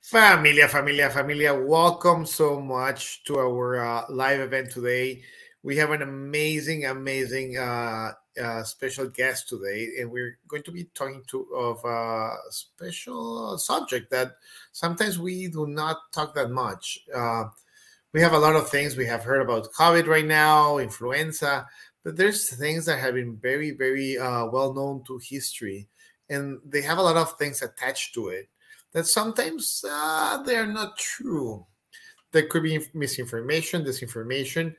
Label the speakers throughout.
Speaker 1: Familia, familia, familia, welcome so much to our uh, live event today. We have an amazing, amazing uh, uh, special guest today, and we're going to be talking to of a special subject that sometimes we do not talk that much. Uh, we have a lot of things we have heard about COVID right now, influenza, but there's things that have been very, very uh, well known to history, and they have a lot of things attached to it that sometimes uh, they're not true. There could be misinformation, disinformation,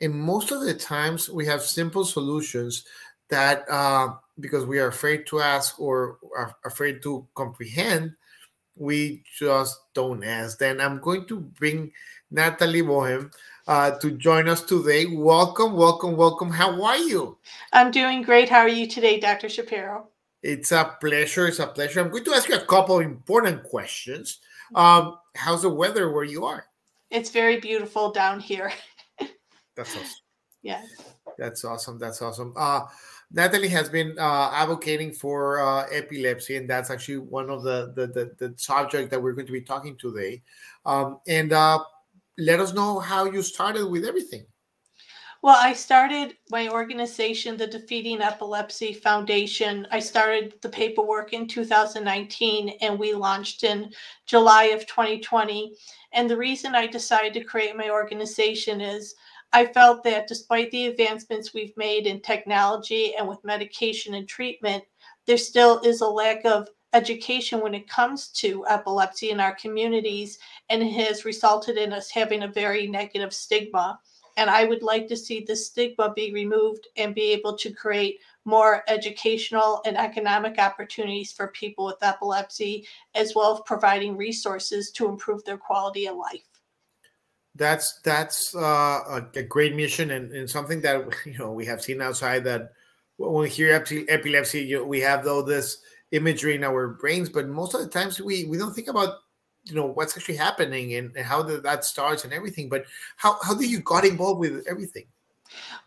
Speaker 1: and most of the times we have simple solutions that uh, because we are afraid to ask or are afraid to comprehend, we just don't ask. Then I'm going to bring Natalie Bohem uh, to join us today. Welcome, welcome, welcome. How are you?
Speaker 2: I'm doing great. How are you today, Dr. Shapiro?
Speaker 1: It's a pleasure. It's a pleasure. I'm going to ask you a couple important questions. Um, how's the weather where you are?
Speaker 2: It's very beautiful down here.
Speaker 1: That's awesome.
Speaker 2: Yeah.
Speaker 1: That's awesome. That's awesome. Uh, Natalie has been uh, advocating for uh, epilepsy, and that's actually one of the the, the, the subject that we're going to be talking today. Um, and uh, let us know how you started with everything.
Speaker 2: Well, I started my organization, the Defeating Epilepsy Foundation. I started the paperwork in 2019 and we launched in July of 2020. And the reason I decided to create my organization is I felt that despite the advancements we've made in technology and with medication and treatment, there still is a lack of education when it comes to epilepsy in our communities, and it has resulted in us having a very negative stigma. And I would like to see the stigma be removed and be able to create more educational and economic opportunities for people with epilepsy, as well as providing resources to improve their quality of life.
Speaker 1: That's that's uh, a, a, great mission and, and something that you know we have seen outside that when we hear epilepsy, you know, we have though this imagery in our brains, but most of the times we we don't think about you know what's actually happening and, and how the, that starts and everything but how, how did you got involved with everything?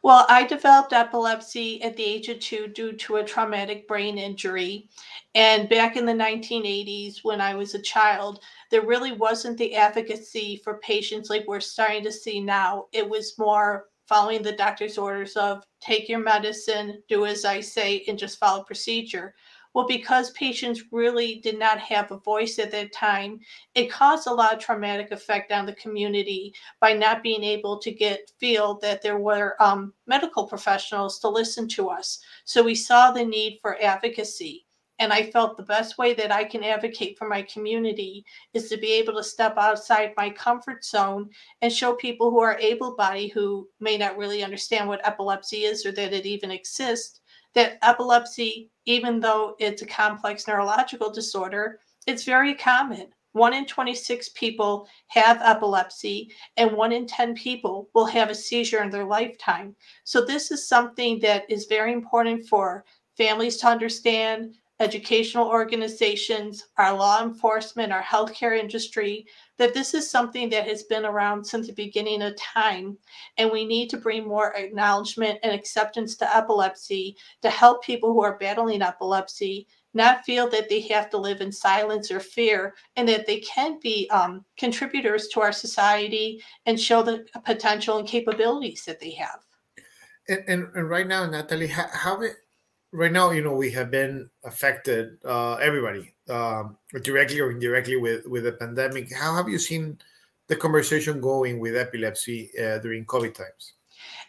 Speaker 2: Well i developed epilepsy at the age of two due to a traumatic brain injury. And back in the 1980s when i was a child there really wasn't the advocacy for patients like we're starting to see now. It was more following the doctor's orders of take your medicine do as i say and just follow procedure well, because patients really did not have a voice at that time, it caused a lot of traumatic effect on the community by not being able to get feel that there were um, medical professionals to listen to us. So we saw the need for advocacy. And I felt the best way that I can advocate for my community is to be able to step outside my comfort zone and show people who are able bodied who may not really understand what epilepsy is or that it even exists that epilepsy, even though it's a complex neurological disorder, it's very common. One in 26 people have epilepsy, and one in 10 people will have a seizure in their lifetime. So, this is something that is very important for families to understand, educational organizations, our law enforcement, our healthcare industry, that this is something that has been around since the beginning of time. And we need to bring more acknowledgement and acceptance to epilepsy to help people who are battling epilepsy not feel that they have to live in silence or fear and that they can be um, contributors to our society and show the potential and capabilities that they have.
Speaker 1: And, and, and right now, Natalie, how, how it, right now, you know, we have been affected, uh, everybody, um, directly or indirectly with with the pandemic. How have you seen the conversation going with epilepsy uh, during COVID times?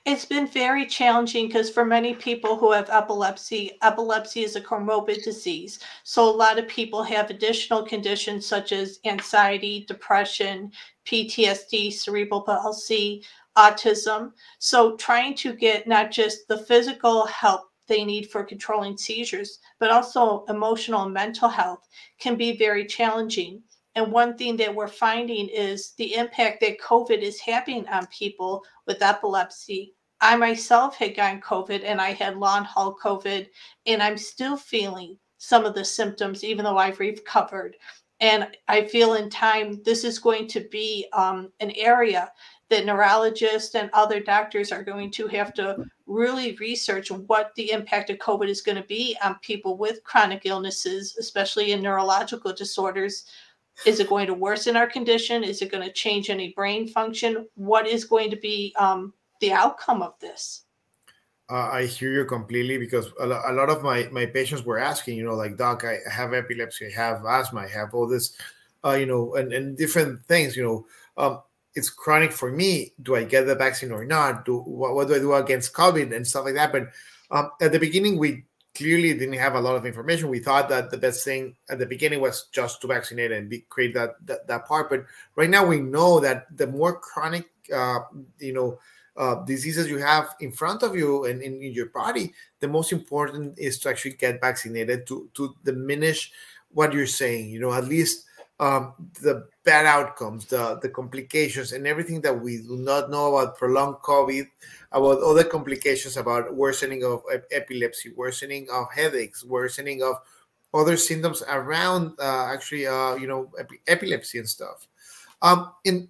Speaker 2: It's been very challenging because for many people who have epilepsy, epilepsy is a comorbid disease. So a lot of people have additional conditions such as anxiety, depression, PTSD, cerebral palsy, autism. So trying to get not just the physical help they need for controlling seizures, but also emotional and mental health can be very challenging. And one thing that we're finding is the impact that COVID is having on people with epilepsy. I myself had gotten COVID and I had long haul COVID, and I'm still feeling some of the symptoms, even though I've recovered. And I feel in time, this is going to be um, an area that neurologists and other doctors are going to have to really research what the impact of COVID is going to be on people with chronic illnesses, especially in neurological disorders. Is it going to worsen our condition? Is it going to change any brain function? What is going to be um, the outcome of this?
Speaker 1: Uh, I hear you completely because a, a lot of my my patients were asking, you know, like doc, I have epilepsy, I have asthma, I have all this, uh, you know, and, and different things, you know. Um, it's chronic for me. Do I get the vaccine or not? Do what, what do I do against COVID and stuff like that? But um, at the beginning, we clearly didn't have a lot of information. We thought that the best thing at the beginning was just to vaccinate and be, create that, that, that part. But right now, we know that the more chronic, uh, you know, uh, diseases you have in front of you and in, in, your body, the most important is to actually get vaccinated to to diminish what you're saying. You know, at least um, the bad outcomes, the the complications, and everything that we do not know about prolonged COVID, about other complications, about worsening of epilepsy, worsening of headaches, worsening of other symptoms around uh, actually, uh, you know, epilepsy and stuff. Um, and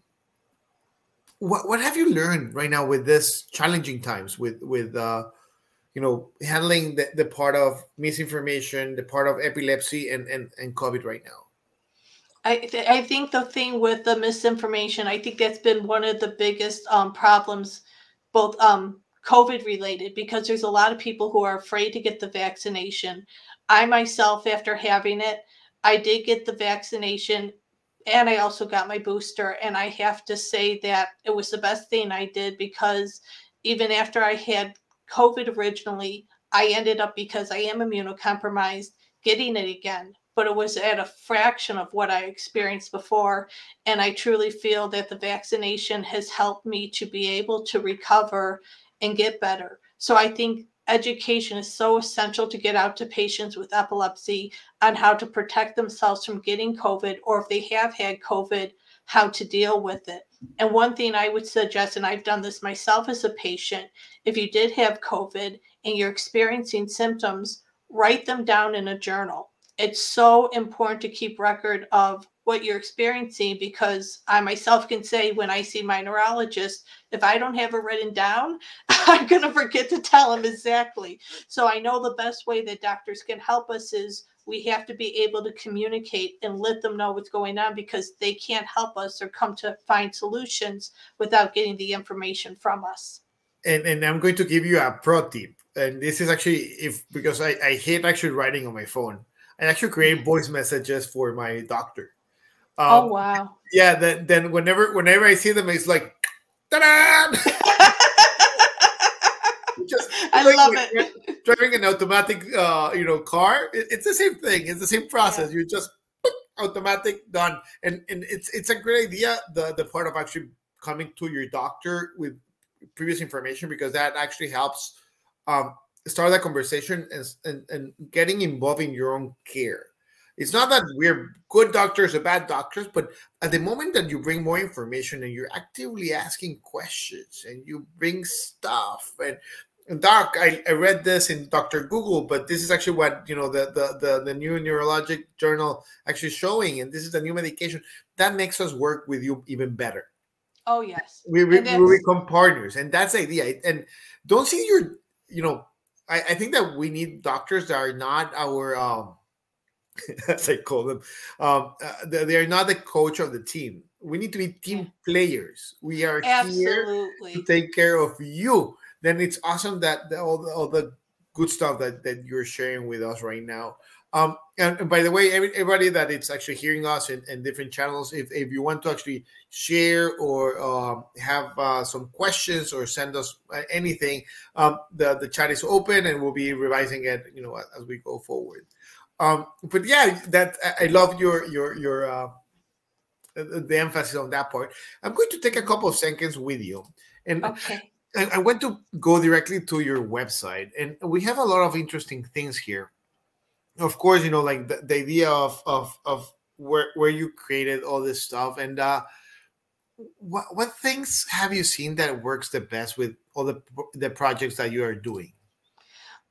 Speaker 1: what what have you learned right now with this challenging times with with uh, you know handling the, the part of misinformation, the part of epilepsy and and and COVID right now?
Speaker 2: I, th- I think the thing with the misinformation, I think that's been one of the biggest um, problems, both um, COVID related, because there's a lot of people who are afraid to get the vaccination. I myself, after having it, I did get the vaccination and I also got my booster. And I have to say that it was the best thing I did because even after I had COVID originally, I ended up because I am immunocompromised getting it again but it was at a fraction of what I experienced before. And I truly feel that the vaccination has helped me to be able to recover and get better. So I think education is so essential to get out to patients with epilepsy on how to protect themselves from getting COVID, or if they have had COVID, how to deal with it. And one thing I would suggest, and I've done this myself as a patient, if you did have COVID and you're experiencing symptoms, write them down in a journal it's so important to keep record of what you're experiencing because I myself can say when I see my neurologist, if I don't have it written down, I'm going to forget to tell him exactly. So I know the best way that doctors can help us is we have to be able to communicate and let them know what's going on because they can't help us or come to find solutions without getting the information from us.
Speaker 1: And, and I'm going to give you a pro tip. And this is actually if because I, I hate actually writing on my phone and actually create voice messages for my doctor.
Speaker 2: Um, oh wow!
Speaker 1: Yeah, then then whenever whenever I see them, it's like, ta-da!
Speaker 2: Just I love it.
Speaker 1: Driving an automatic, uh, you know, car. It, it's the same thing. It's the same process. Yeah. You just automatic done, and and it's it's a great idea. The the part of actually coming to your doctor with previous information because that actually helps um, start that conversation and, and, and getting involved in your own care. It's not that we're good doctors or bad doctors, but at the moment that you bring more information and you're actively asking questions and you bring stuff and, and doc, I, I read this in Dr. Google, but this is actually what you know the, the the the new neurologic journal actually showing, and this is the new medication that makes us work with you even better.
Speaker 2: Oh yes,
Speaker 1: we, we, we become partners, and that's the idea. And don't see your you know I, I think that we need doctors that are not our um as I call them, um, uh, they are not the coach of the team. We need to be team players. We are Absolutely. here to take care of you. Then it's awesome that the, all, the, all the good stuff that, that you're sharing with us right now. Um, and, and, by the way, every, everybody that it's actually hearing us in, in, different channels, if, if you want to actually share or um, have uh, some questions or send us uh, anything, um, the the chat is open and we'll be revising it, you know, as we go forward. Um, but yeah, that I love your your your uh, the emphasis on that part. I'm going to take a couple of seconds with you, and okay. I, I want to go directly to your website, and we have a lot of interesting things here of course, you know, like the, the idea of of of where where you created all this stuff and uh what what things have you seen that works the best with all the the projects that you are doing?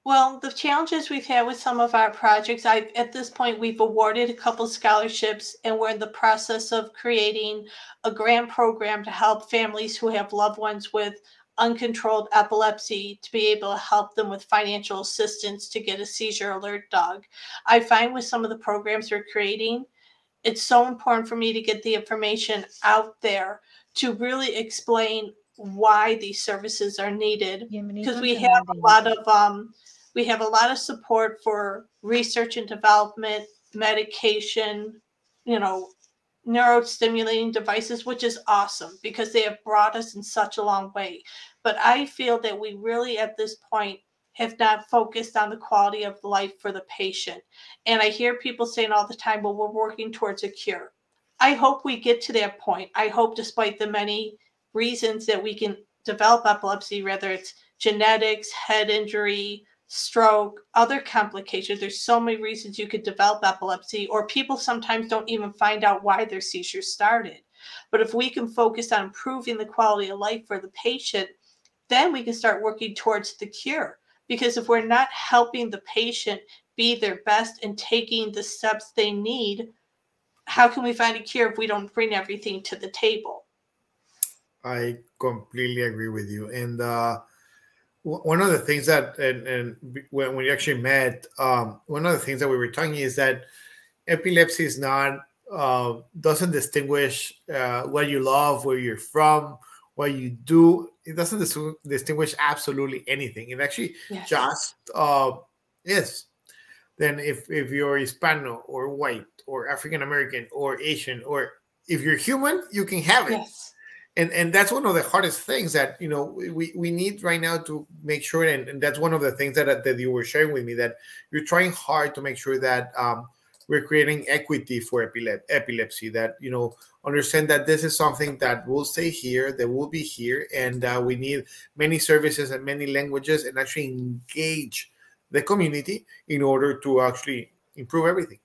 Speaker 2: Well, the challenges we've had with some of our projects, I at this point we've awarded a couple scholarships, and we're in the process of creating a grant program to help families who have loved ones with uncontrolled epilepsy to be able to help them with financial assistance to get a seizure alert dog. I find with some of the programs we're creating, it's so important for me to get the information out there to really explain why these services are needed. Because we have a lot of um, we have a lot of support for research and development medication you know neurostimulating devices which is awesome because they have brought us in such a long way. But i feel that we really at this point have not focused on the quality of life for the patient. And i hear people saying all the time well we're working towards a cure. I hope we get to that point. I hope despite the many reasons that we can develop epilepsy, whether it's genetics, head injury, stroke, other complications. There's so many reasons you could develop epilepsy, or people sometimes don't even find out why their seizures started. But if we can focus on improving the quality of life for the patient, then we can start working towards the cure. Because if we're not helping the patient be their best and taking the steps they need, how can we find a cure if we don't bring everything to the table?
Speaker 1: I completely agree with you. And uh, one of the things that, and, and when we actually met, um, one of the things that we were talking is that epilepsy is not, uh, doesn't distinguish uh, what you love, where you're from, what you do. It doesn't dis- distinguish absolutely anything. It actually yes. just uh, is. Then if, if you're Hispano or white or African American or Asian or if you're human, you can have it.
Speaker 2: Yes
Speaker 1: and and that's one of the hardest things that you know we we need right now to make sure and, and that's one of the things that that you were sharing with me that you're trying hard to make sure that um, we're creating equity for epilep- epilepsy that you know understand that this is something that will stay here that will be here and uh, we need many services and many languages and actually engage the community in order to actually improve everything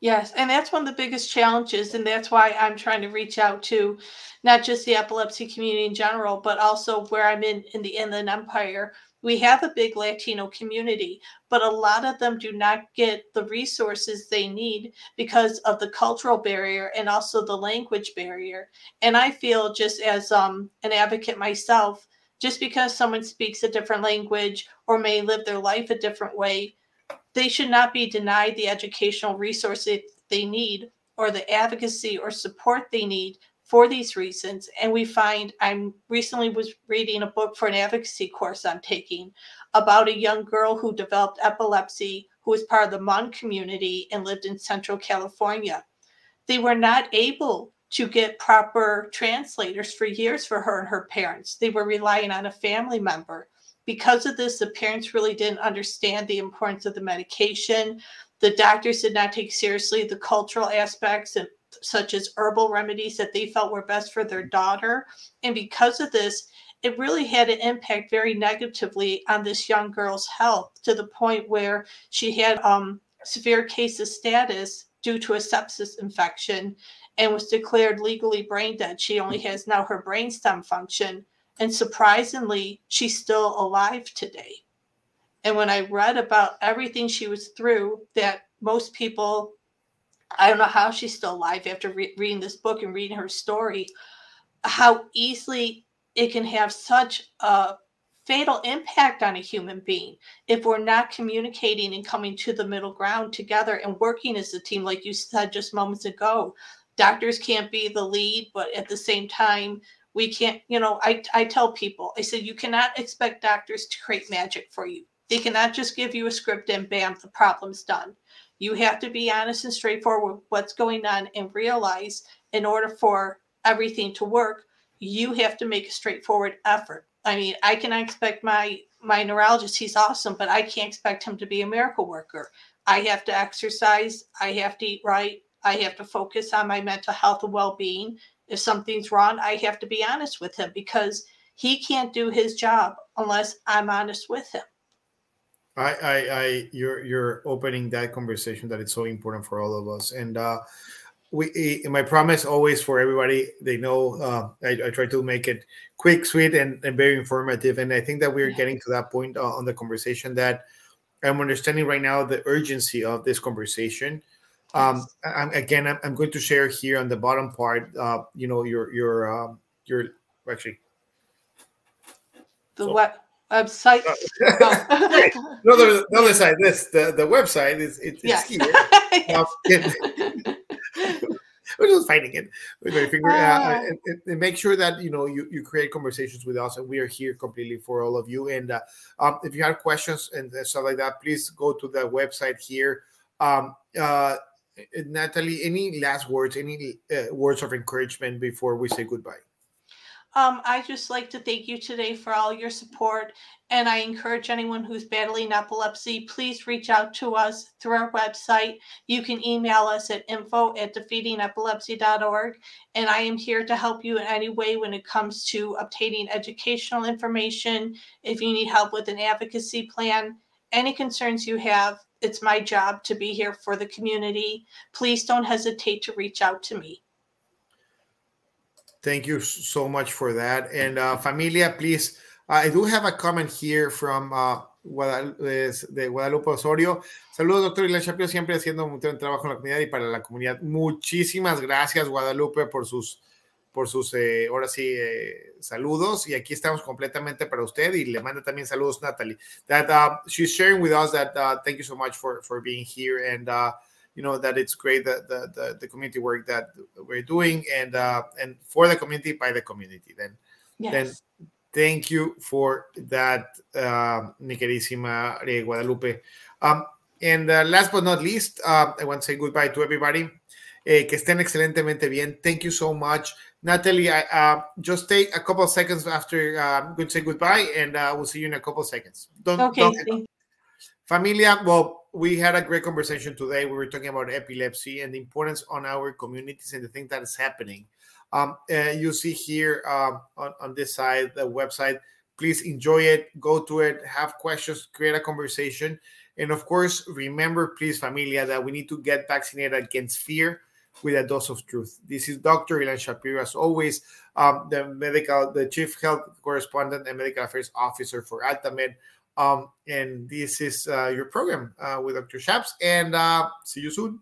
Speaker 2: Yes, and that's one of the biggest challenges, and that's why I'm trying to reach out to not just the epilepsy community in general, but also where I'm in in the Inland Empire. We have a big Latino community, but a lot of them do not get the resources they need because of the cultural barrier and also the language barrier. And I feel just as um, an advocate myself, just because someone speaks a different language or may live their life a different way they should not be denied the educational resources they need or the advocacy or support they need for these reasons. And we find I'm recently was reading a book for an advocacy course I'm taking about a young girl who developed epilepsy who was part of the Hmong community and lived in Central California. They were not able to get proper translators for years for her and her parents. They were relying on a family member because of this, the parents really didn't understand the importance of the medication. The doctors did not take seriously the cultural aspects and such as herbal remedies that they felt were best for their daughter. And because of this, it really had an impact very negatively on this young girl's health to the point where she had um, severe case of status due to a sepsis infection and was declared legally brain dead. She only has now her brainstem function and surprisingly, she's still alive today. And when I read about everything she was through, that most people, I don't know how she's still alive after re- reading this book and reading her story, how easily it can have such a fatal impact on a human being if we're not communicating and coming to the middle ground together and working as a team, like you said just moments ago. Doctors can't be the lead, but at the same time, we can't you know i i tell people i said you cannot expect doctors to create magic for you. They cannot just give you a script and bam the problem's done. You have to be honest and straightforward with what's going on and realize in order for everything to work you have to make a straightforward effort. I mean i can expect my my neurologist he's awesome but i can't expect him to be a miracle worker. I have to exercise i have to eat right i have to focus on my mental health and well-being if something's wrong, I have to be honest with him because he can't do his job unless I'm honest with him.
Speaker 1: I, I, I, you're, you're opening that conversation that it's so important for all of us. And uh, we, my promise always for everybody, they know uh, I, I, try to make it quick, sweet, and, and very informative. And I think that we're yeah. getting to that point uh, on the conversation that I'm understanding right now the urgency of this conversation um, I'm, again, I'm, I'm, going to share here on the bottom part. Uh, you know, your your um, your actually
Speaker 2: the so, web website. Uh,
Speaker 1: oh. no, the, the, other side. This the the website is it, it's here. Um, we're just finding it with my finger. Uh, and, and, make sure that you know you, you create conversations with us, and we are here completely for all of you. And uh, um, if you have questions and stuff like that, please go to the website here. Um, uh, Natalie, any last words, any uh, words of encouragement before we say goodbye?
Speaker 2: Um, I just like to thank you today for all your support, and I encourage anyone who's battling epilepsy, please reach out to us through our website. You can email us at info at defeatingepilepsy.org, and I am here to help you in any way when it comes to obtaining educational information. If you need help with an advocacy plan, any concerns you have, it's my job to be here for the community. Please don't hesitate to reach out to me.
Speaker 1: Thank you so much for that. And uh, familia, please, I do have a comment here from uh, Guadalupe, de Guadalupe Osorio. Saludos, doctor Ilan Shapiro, siempre haciendo un buen trabajo en la comunidad y para la comunidad. Muchísimas gracias, Guadalupe, por sus, por sus eh, ahora sí, eh, saludos. Y aquí estamos completamente para usted y le manda también saludos, Natalie. That uh, she's sharing with us that uh, thank you so much for, for being here and uh, you know that it's great that the, the, the community work that we're doing and uh, and for the community by the community then yes. then thank you for that uh, mi queridísima Guadalupe um, and uh, last but not least uh, I want to say goodbye to everybody eh, que estén excelentemente bien thank you so much Natalie I, uh, just take a couple of seconds after I'm going to say goodbye and uh, we'll see you in a couple of seconds
Speaker 2: don't, okay, don't,
Speaker 1: familia well we had a great conversation today. We were talking about epilepsy and the importance on our communities and the thing that is happening. Um, uh, you see here um, on, on this side, the website. Please enjoy it, go to it, have questions, create a conversation. And of course, remember, please, familia, that we need to get vaccinated against fear with a dose of truth. This is Dr. Ilan Shapiro, as always, um, the medical, the chief health correspondent and medical affairs officer for Altamed. Um, and this is uh, your program uh, with Dr. Shaps, and uh, see you soon.